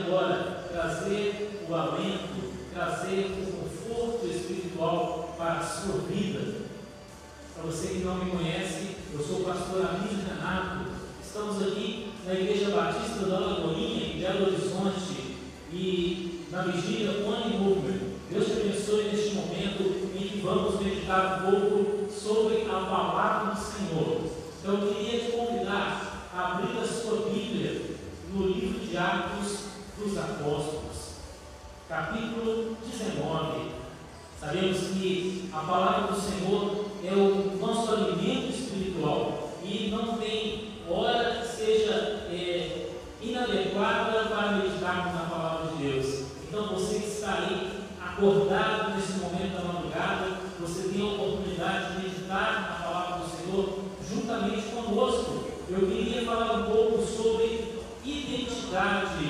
agora trazer o alento, trazer o conforto espiritual para a sua vida. Para você que não me conhece, eu sou o pastor Anísio Renato. Estamos aqui na Igreja Batista da Lagoinha, em Belo Horizonte, e na vigília One Movement. Deus te abençoe neste momento que vamos meditar um pouco sobre a palavra do Senhor. Então eu queria te convidar a abrir a sua Bíblia no livro de Atos dos Apóstolos, capítulo 19. Sabemos que a palavra do Senhor é o nosso alimento espiritual e não tem hora que seja é, inadequada para meditarmos na palavra de Deus. Então você que está aí acordado nesse momento da madrugada, você tem a oportunidade de meditar na palavra do Senhor juntamente conosco. Eu queria falar um pouco sobre identidade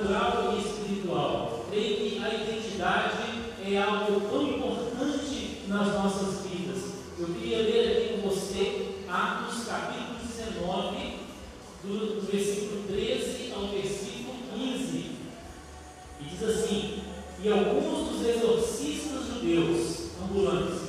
natural e espiritual. Creio que a identidade é algo tão importante nas nossas vidas. Eu queria ler aqui com você Atos capítulo 19, do, versículo 13 ao versículo 15. E diz assim: E alguns dos exorcistas judeus ambulantes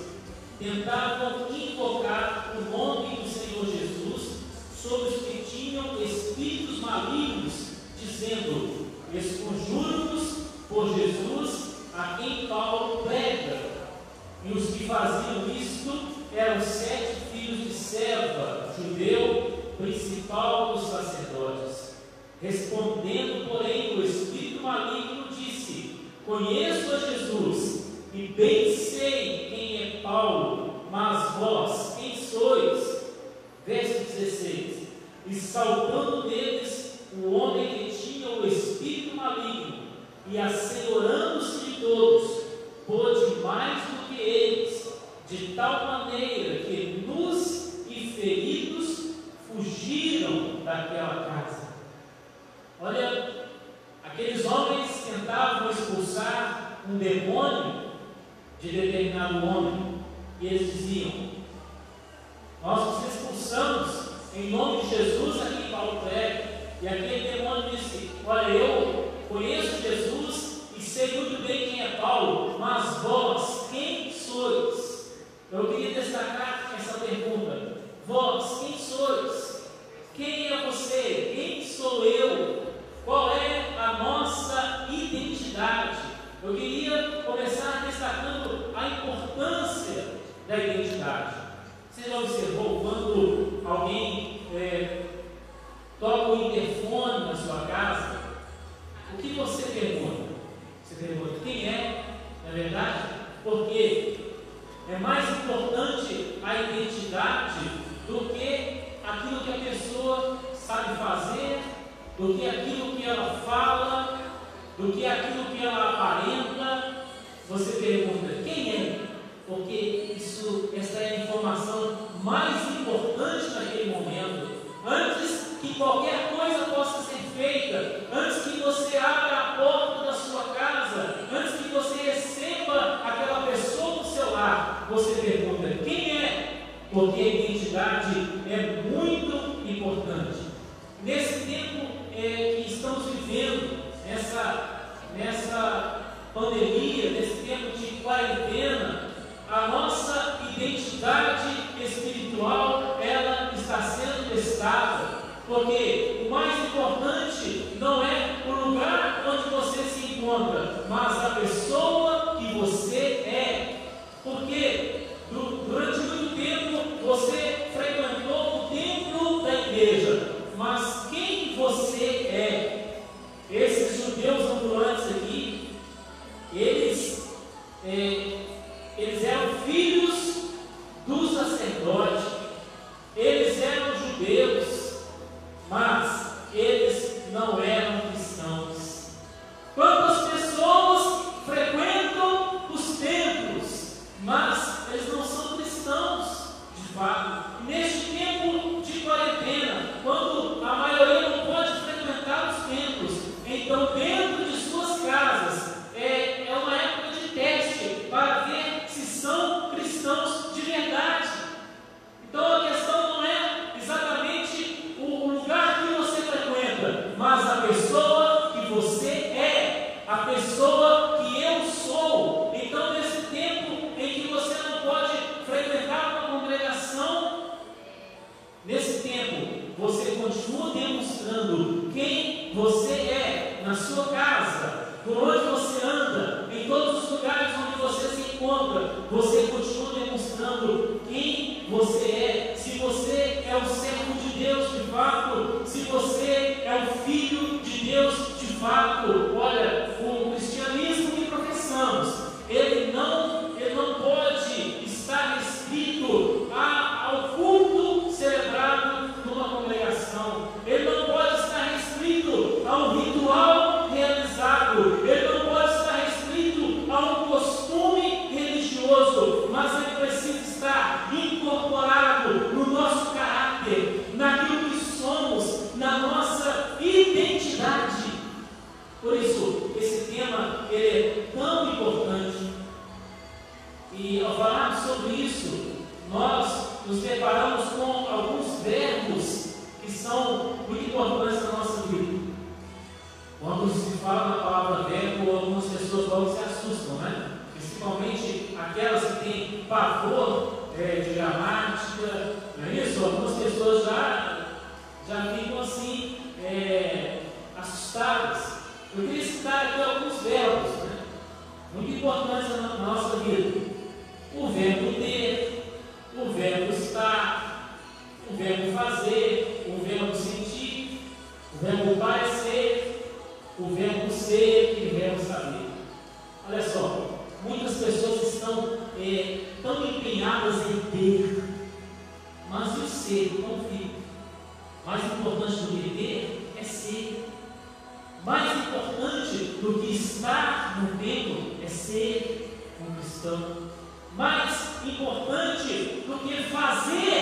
tentavam invocar o nome do Senhor Jesus sobre os que tinham espíritos malignos, dizendo: Esconjuro-nos por Jesus a quem Paulo prega. E os que faziam isto eram sete filhos de Seva, judeu, principal dos sacerdotes. Respondendo, porém, o espírito maligno disse: Conheço a Jesus e bem sei quem é Paulo, mas vós, quem sois? Verso 16: E saltando deles o homem que tinha o espírito maligno, e assenhorando-se de todos, pôde mais do que eles, de tal maneira que nus e feridos fugiram daquela casa. Olha, aqueles homens tentavam expulsar um demônio de determinado homem, e eles diziam: Nós os expulsamos em nome de Jesus aqui Paulo prega. E aquele demônio disse: Olha, eu conheço Jesus e sei muito bem quem é Paulo, mas vós, quem sois? Eu queria destacar essa pergunta: Vós, quem sois? Quem é você? Quem sou eu? Qual é a nossa identidade? Eu queria começar destacando a importância da identidade. Você já observou quando alguém é, toca o interfone na sua casa? O que você pergunta? Você pergunta quem é, não é verdade? Porque é mais importante a identidade do que aquilo que a pessoa sabe fazer, do que aquilo que ela fala, do que aquilo que ela aparenta. Você pergunta quem é? Porque isso, essa é a informação mais importante naquele momento. Antes que qualquer coisa possa ser cristão. Mais importante do que fazer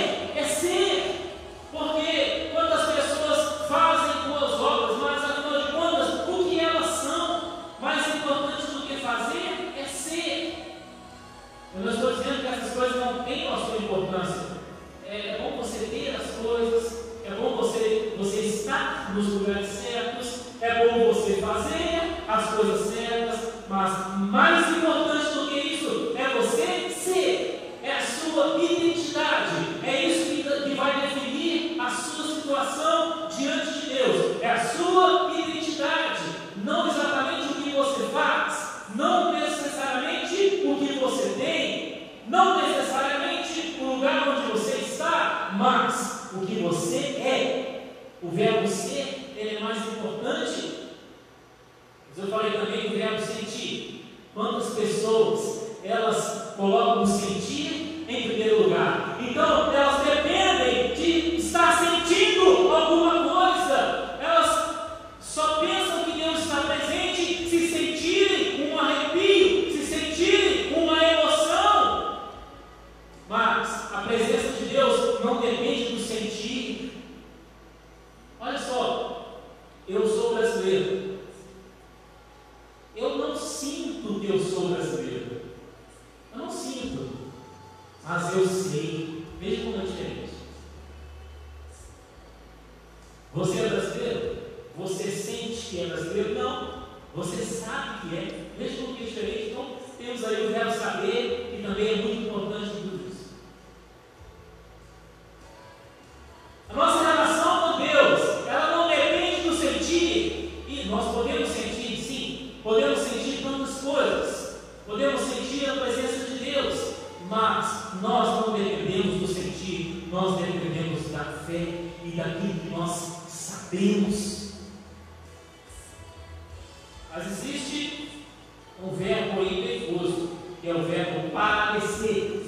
um verbo em defuso, que é o verbo parecer.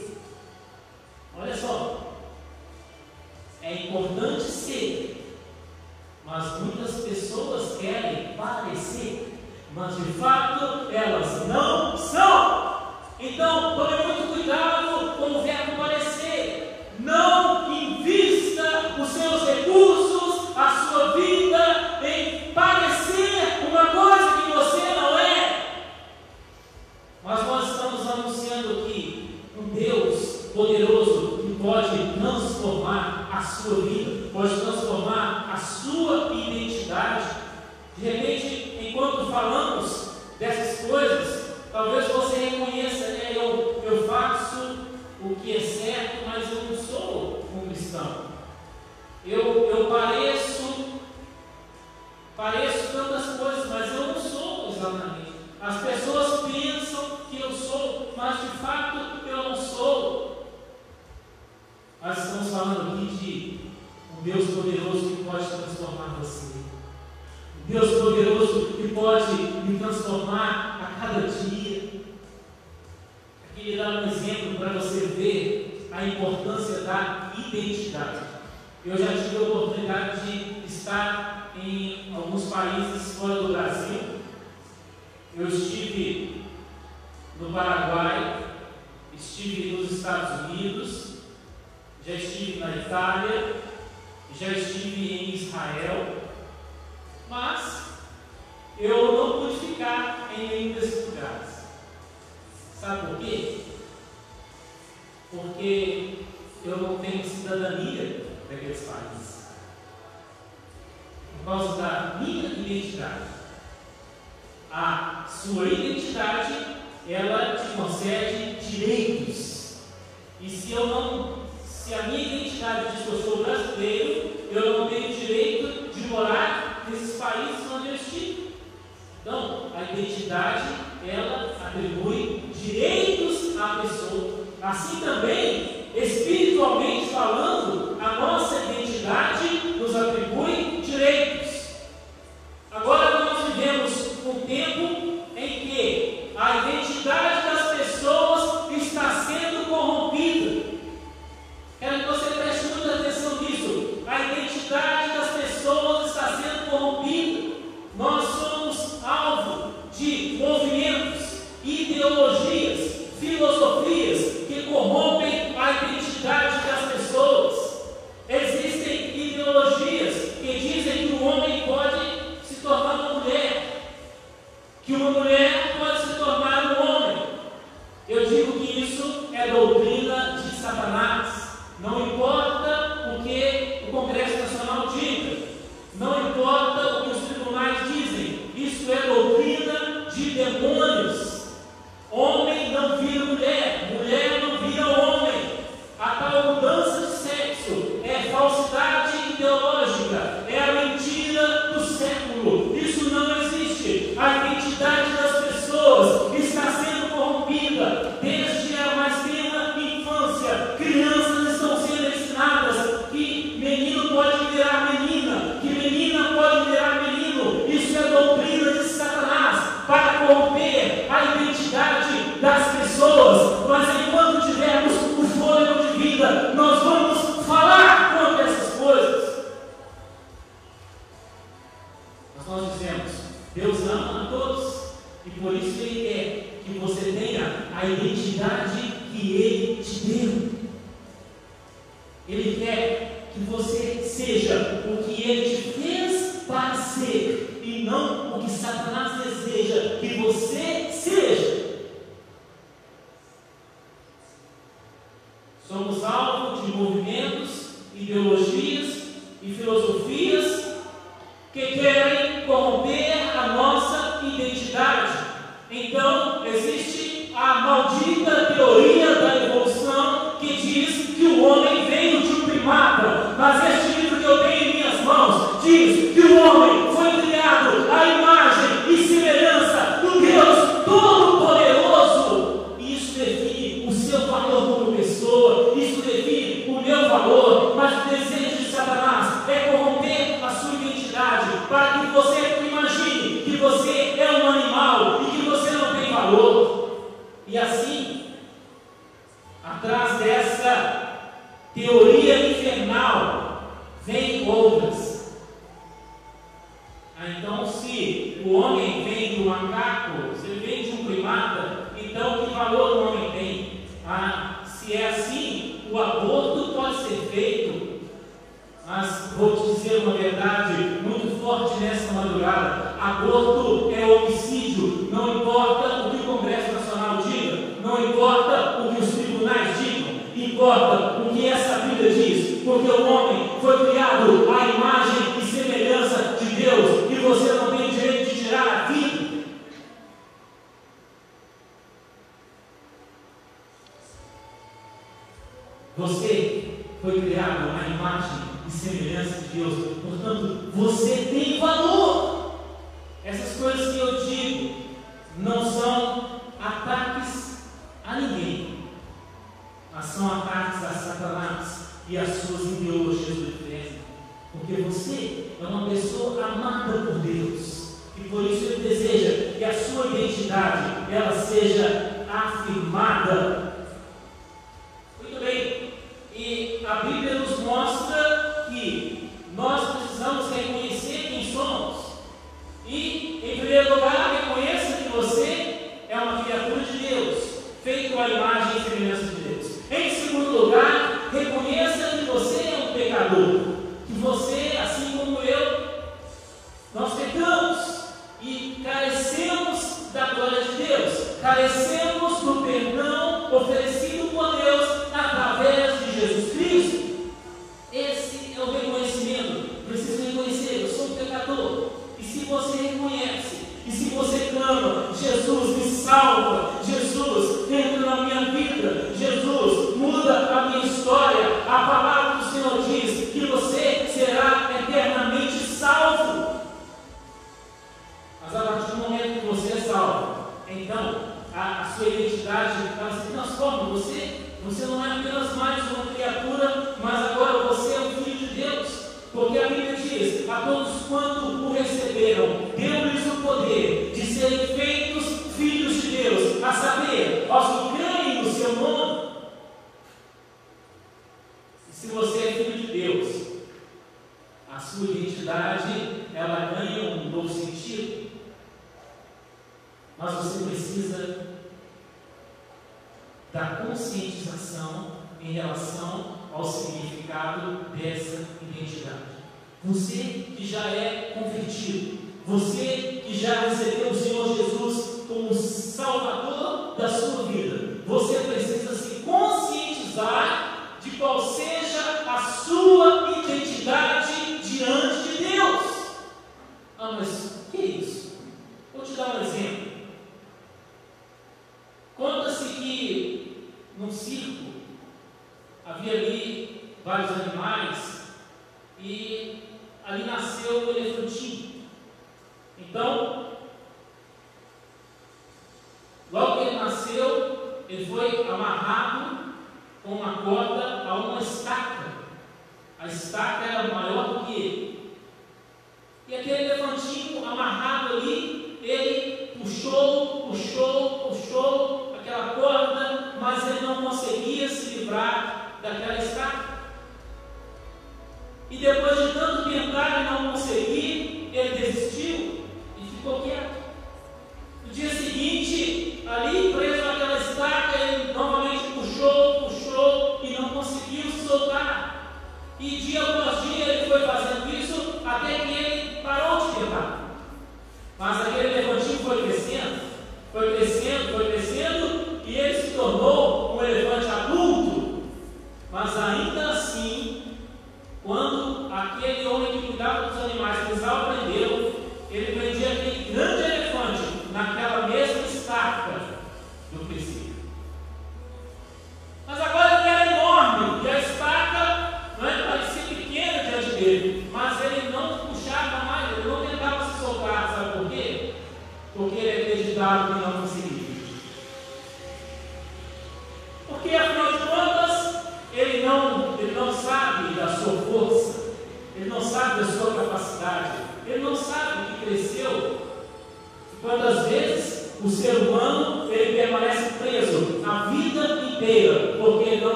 poderoso que pode transformar você. O Deus poderoso que pode me transformar a cada dia. Aqui ele dá um exemplo para você ver a importância da identidade. Eu já tive a oportunidade de estar em alguns países fora do Brasil. Eu estive no Paraguai, estive nos Estados Unidos, já estive na Itália, já estive em Israel, mas eu não pude ficar em nenhum desses lugares. Sabe por quê? Porque eu não tenho cidadania daqueles países. Por causa da minha identidade. A sua identidade, ela te concede direitos. E se eu não se a minha identidade diz que eu sou brasileiro, eu não tenho direito de morar nesses países onde eu estive. Então, a identidade, ela atribui direitos à pessoa. Assim também, espiritualmente falando, Você foi criado à imagem e semelhança de Deus. Portanto, você tem valor. Essas coisas que eu digo não são ataques a ninguém, mas são ataques a Satanás e às suas ideologias do inferno. Porque você é uma pessoa amada por Deus. E por isso ele deseja que a sua identidade ela seja afirmada Jesus me salva, Jesus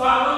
Father.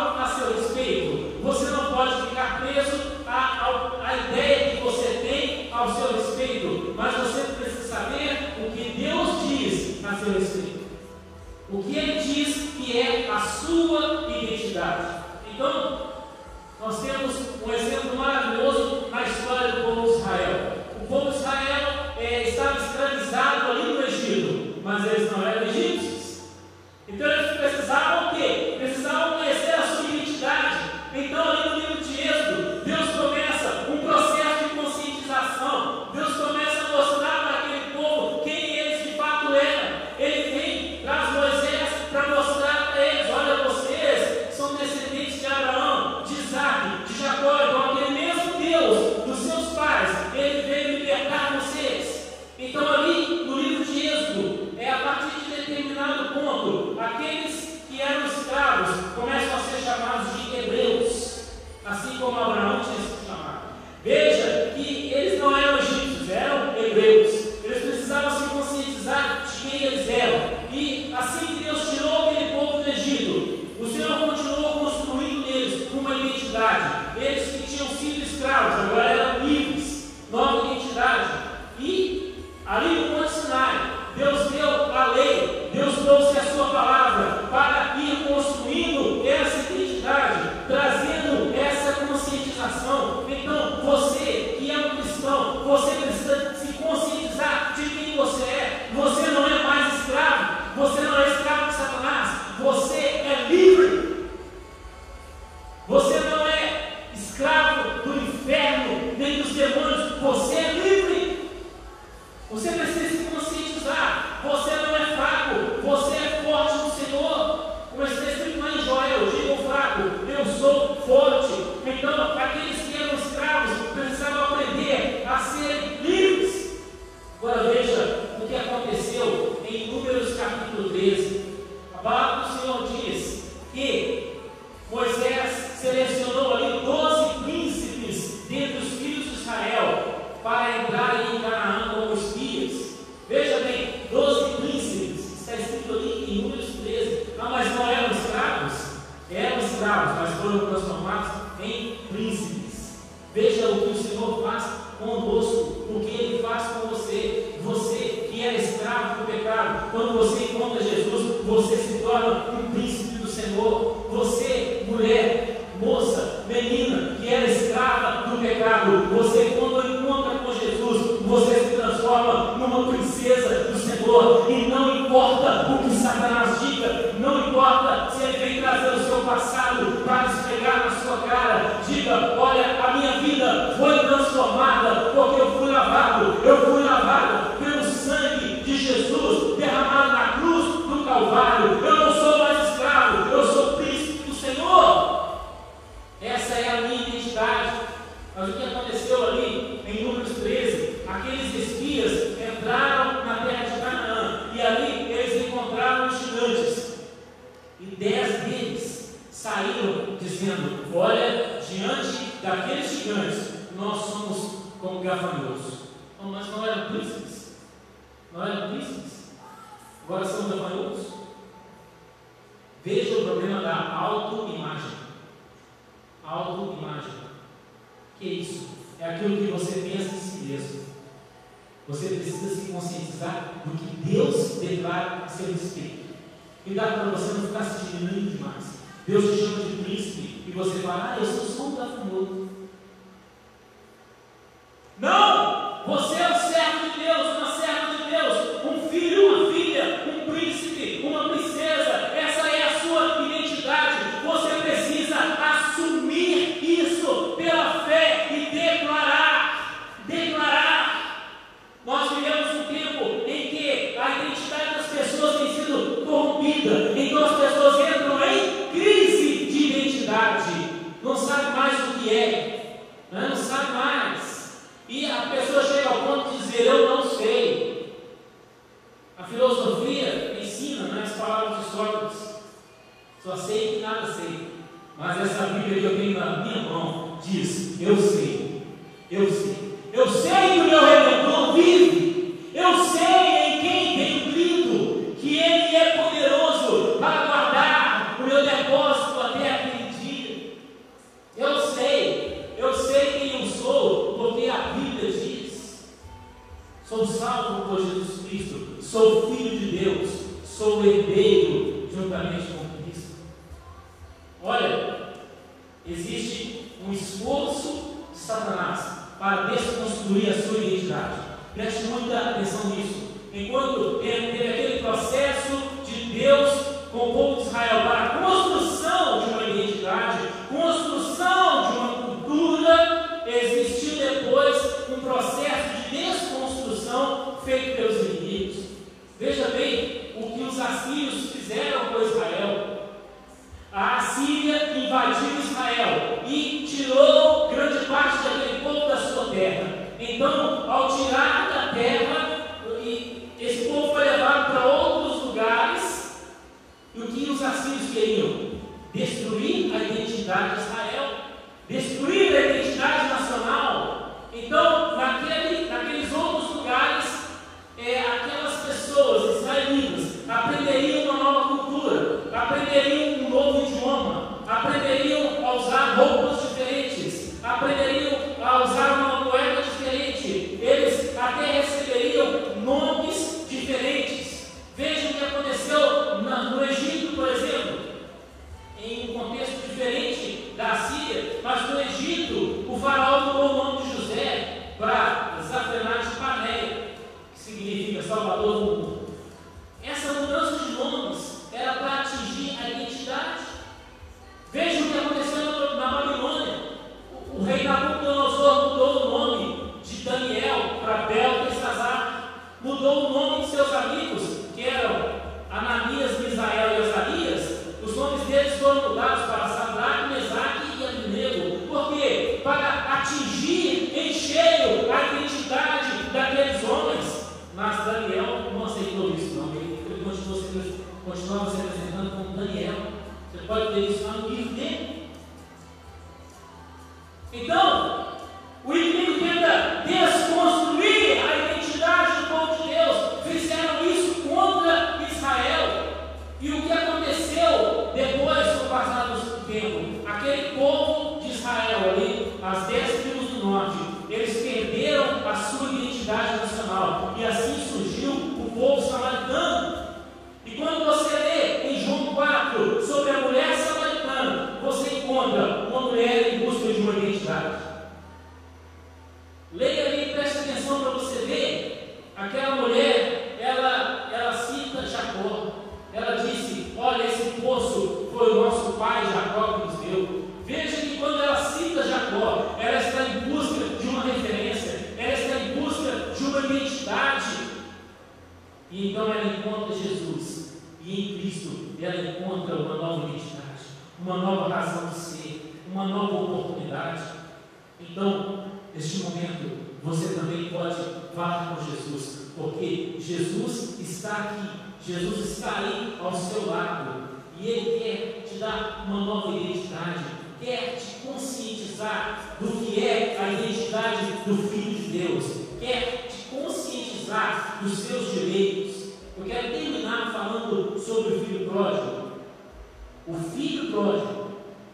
E dez deles saíram dizendo: Olha, diante daqueles gigantes, nós somos como gafanhotos. Oh, mas não eram príncipes. Não eram príncipes. Agora são gafanhotos. Veja o problema da autoimagem. Autoimagem. Que é isso? É aquilo que você pensa de si mesmo. Você precisa se conscientizar do que Deus declara a seu respeito. Cuidado para você não ficar assistindo demais. Deus te chama de príncipe e você fala, ah, eu sou o som da. Não! Você Mas essa Bíblia que eu tenho na minha mão diz: Eu sei. E então ela encontra Jesus. E em Cristo ela encontra uma nova identidade, uma nova razão de ser, uma nova oportunidade. Então, neste momento, você também pode falar com Jesus, porque Jesus está aqui, Jesus está aí ao seu lado. E Ele quer te dar uma nova identidade, quer te conscientizar do que é a identidade do Filho de Deus, quer te conscientizar dos seus direitos eu quero terminar falando sobre o filho pródigo. O filho pródigo,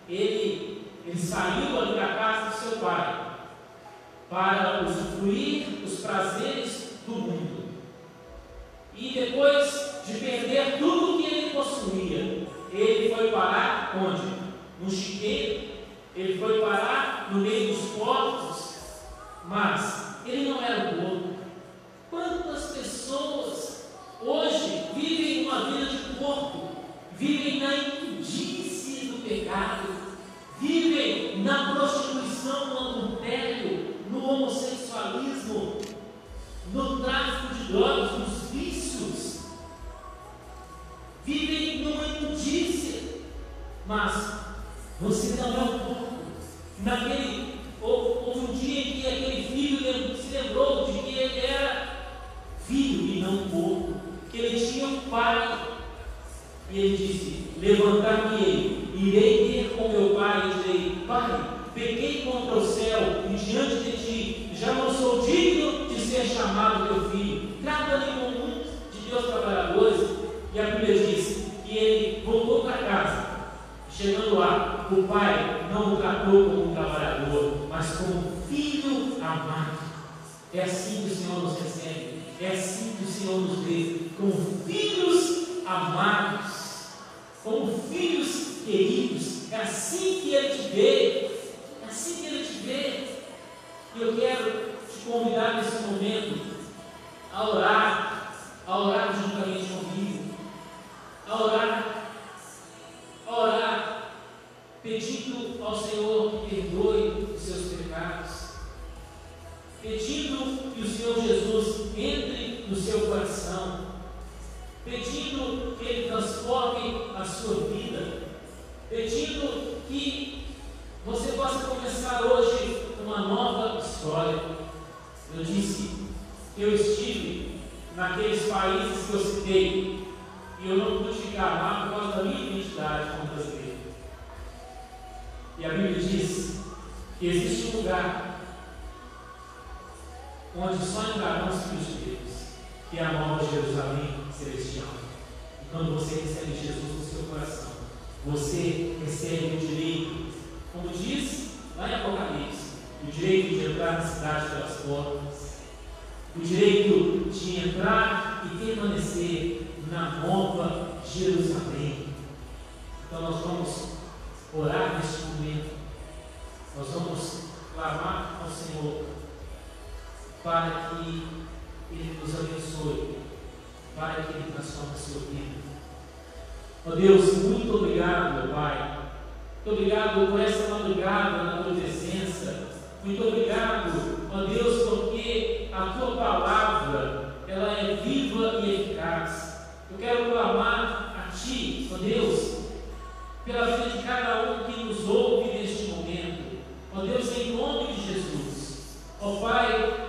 ele, ele saiu ali da casa do seu pai para usufruir os prazeres do mundo. E depois de perder tudo o que ele possuía, ele foi parar onde? No chiqueiro, ele foi parar no meio dos portos. mas ele não era o outro. Quantas pessoas hoje vivem uma vida de corpo, vivem na imundície do pecado, vivem na prostituição, no adultério, no homossexualismo, no tráfico de drogas, nos vícios, vivem numa imundície, mas você não é o corpo, na para que Ele nos abençoe, para que Ele transforme a sua vida. Ó Deus, muito obrigado, meu Pai. Muito obrigado por essa madrugada na tua presença. Muito obrigado, ó Deus, porque a tua palavra ela é viva e eficaz. Eu quero clamar a ti, ó Deus, pela vida de cada um que nos ouve neste momento. Ó Deus, em nome de Jesus. Ó Pai,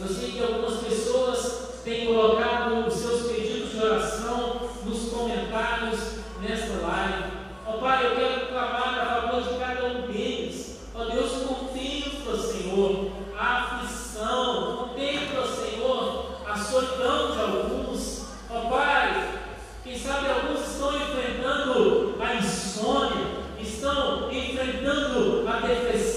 eu sei que algumas pessoas têm colocado os seus pedidos de oração nos comentários nesta live. Ó oh, Pai, eu quero clamar a favor de cada um deles. Ó oh, Deus, contempla, Senhor, a aflição, contempla, Senhor, a solidão de alguns. Ó oh, Pai, quem sabe alguns estão enfrentando a insônia, estão enfrentando a depressão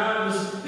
times